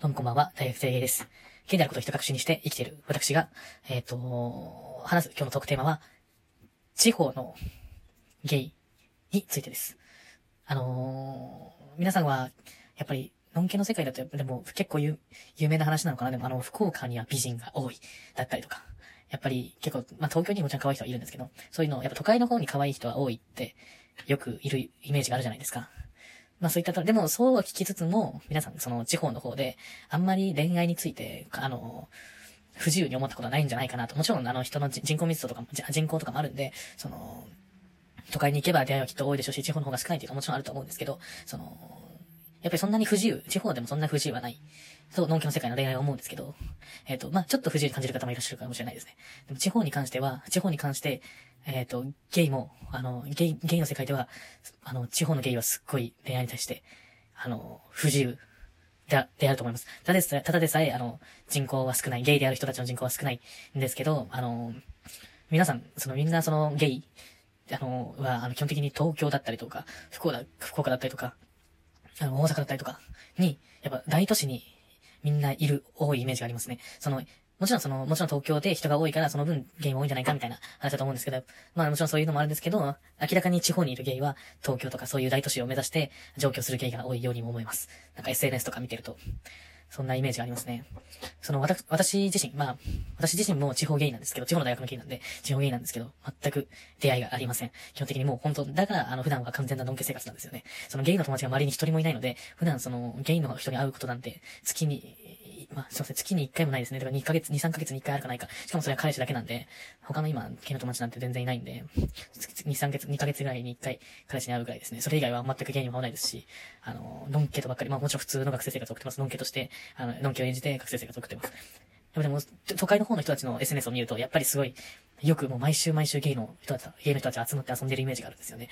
どうもこんばんは、大学生です。ゲイであることをひと隠しにして生きている私が、えっ、と、話す今日のトークテーマは、地方のゲイについてです。あのー皆さんは、やっぱり、のんけの世界だと、でも結構有有名な話なのかな？でも、あの、福岡には美人が多い、だったりとか。やっぱり結構、まあ、東京にもちろん可愛い人はいるんですけど、そういうの、やっぱ都会の方に可愛い人は多いって、よくいるイメージがあるじゃないですか。まあそういったと、でもそうは聞きつつも、皆さんその地方の方で、あんまり恋愛について、あの、不自由に思ったことはないんじゃないかなと。もちろんあの人の人口密度とかも、人口とかもあるんで、その、都会に行けば出会いはきっと多いでしょうし、地方の方が少ないっていうのはもちろんあると思うんですけど、その、やっぱりそんなに不自由、地方でもそんな不自由はない。そう、のんきの世界の恋愛は思うんですけど、えっ、と、まあちょっと不自由に感じる方もいらっしゃるかもしれないですね。でも地方に関しては、地方に関して、えっ、と、ゲイも、あの、ゲイ、ゲイの世界では、あの、地方のゲイはすっごい恋愛に対して、あの、不自由でであると思います。ただでさえ、ただでさえ、あの、人口は少ない、ゲイである人たちの人口は少ないんですけど、あの、皆さん、そのみんなそのゲイ、あの、は、あの、基本的に東京だったりとか、福岡、福岡だったりとか、あの、大阪だったりとかに、やっぱ大都市にみんないる、多いイメージがありますね。その、もちろんその、もちろん東京で人が多いからその分ゲイも多いんじゃないかみたいな話だと思うんですけど、まあもちろんそういうのもあるんですけど、明らかに地方にいるゲイは東京とかそういう大都市を目指して上京するゲイが多いようにも思います。なんか SNS とか見てると、そんなイメージがありますね。その、私、私自身、まあ、私自身も地方ゲイなんですけど、地方の大学のゲイなんで、地方ゲイなんですけど、全く出会いがありません。基本的にもう本当、だから、あの、普段は完全なドンケ生活なんですよね。そのゲイの友達が周りに一人もいないので、普段その、ゲイの人に会うことなんて、月に、まあ、すいません、月に1回もないですね。だから2ヶ月、2、3ヶ月に1回あるかないか。しかもそれは彼氏だけなんで、他の今、ゲイの友達なんて全然いないんで、2、3月、2ヶ月ぐらいに1回彼氏に会うぐらいですね。それ以外は全くゲイにも会わないですし、あの、ノンケとばっかり、まあもちろん普通の学生生活を送ってます。ノンケとして、あの、ノンケを演じて学生生活を送ってます。でもでも、都会の方の人たちの SNS を見ると、やっぱりすごい、よくもう毎週毎週ゲイの人たち、ゲイの人たち集まって遊んでるイメージがあるんですよね。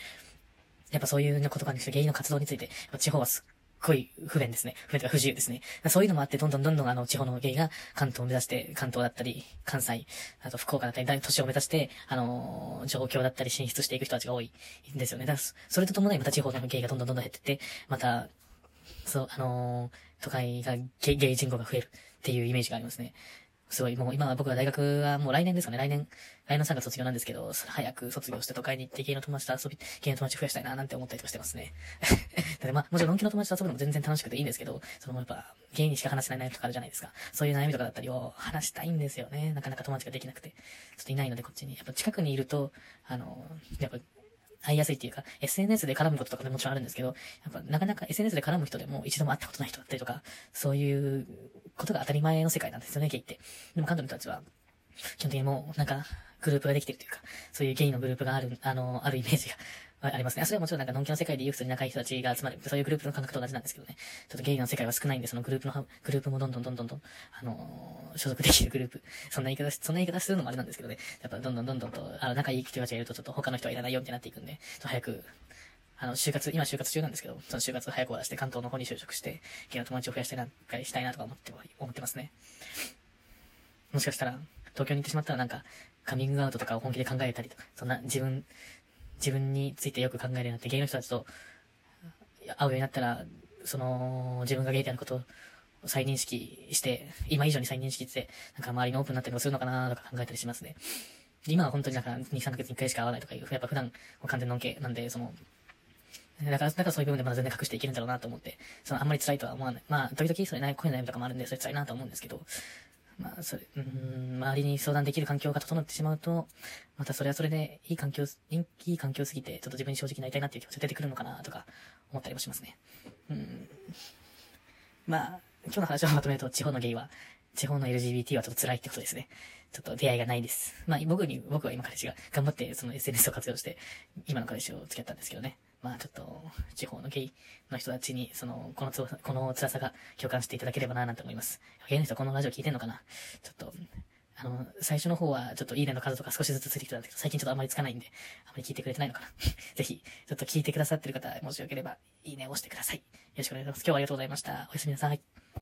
やっぱそういう言葉にしてゲイの活動について、地方はすっごい不便ですね。不便とか不自由ですね。そういうのもあって、どんどんどんどんあの地方の芸が関東を目指して、関東だったり、関西、あと福岡だったり、大都市を目指して、あのー、状況だったり進出していく人たちが多いんですよね。だからそれとともにまた地方の芸がどんどんどんどん減ってって、また、そう、あのー、都会がゲゲイ人口が増えるっていうイメージがありますね。すごい、もう今は僕は大学はもう来年ですかね、来年、来年3月卒業なんですけど、早く卒業して都会に行って芸の友達と遊び、芸の友達増やしたいななんて思ったりとかしてますね。でまあ、もちろん、のんきの友達と遊ぶのも全然楽しくていいんですけど、そのやっぱ、芸にしか話せない悩みとかあるじゃないですか。そういう悩みとかだったりを話したいんですよね。なかなか友達ができなくて。ちょっといないのでこっちに。やっぱ近くにいると、あの、やっぱ、会いやすいっていうか、SNS で絡むこととかでもちろんあるんですけど、やっぱなかなか SNS で絡む人でも一度も会ったことない人だったりとか、そういうことが当たり前の世界なんですよね、ゲイって。でも彼女たちは、基本的にもう、なんか、グループができてるというか、そういうゲイのグループがある、あの、あるイメージがありますね。それはもちろんなんか、のんきの世界で言う普通に仲いい人たちが集まる、そういうグループの感覚と同じなんですけどね。ちょっとゲイの世界は少ないんで、そのグループの、グループもどんどんどんどんどん、あのー、所属できるグループ。そんな言い方、そんな言い方するのもあれなんですけどね。やっぱどんどんどんどんと、あの、仲いい人たちがいると、ちょっと他の人はいらないよってなっていくんで、ちょっと早く、あの、就活、今就活中なんですけど、その就活早く終わらせて関東の方に就職して、ゲイの友達を増やしたいな、したいなとか思って、思ってますね。もしかしたら、東京に行ってしまったらなんか、カミングアウトとかを本気で考えたりとか、そんな自分、自分についてよく考えるようになって、ゲイの人たちと会うようになったら、その、自分がゲイであることを再認識して、今以上に再認識して、なんか周りのオープンになったりもするのかなとか考えたりしますね。今は本当になんか2、3ヶ月に1回しか会わないとかいう、やっぱ普段完全のんけなんで、その、だから、だからそういう部分でまだ全然隠していけるんだろうなと思って、そのあんまり辛いとは思わない。まあ、時々それない、声の悩みとかもあるんで、それ辛いなと思うんですけど、まあ、それ、うん、周りに相談できる環境が整ってしまうと、またそれはそれでいい環境、いい環境すぎて、ちょっと自分に正直になりたいなっていう気持ちが出てくるのかなとか思ったりもしますね。うん。まあ、今日の話をまとめると、地方のゲイは、地方の LGBT はちょっと辛いってことですね。ちょっと出会いがないです。まあ、僕に、僕は今彼氏が頑張ってその SNS を活用して、今の彼氏を付き合ったんですけどね。まあちょっと、地方のゲイの人たちに、その、このつこの辛さが共感していただければな、なんて思います。ゲイの人このラジオ聞いてんのかな？ちょっと、あの、最初の方はちょっといいねの数とか少しずつついてきたんですけど、最近ちょっとあんまりつかないんで、あまり聞いてくれてないのかな？ぜひ、ちょっと聞いてくださってる方、もしよければ、いいねを押してください。よろしくお願いします。今日はありがとうございました。おやすみなさい。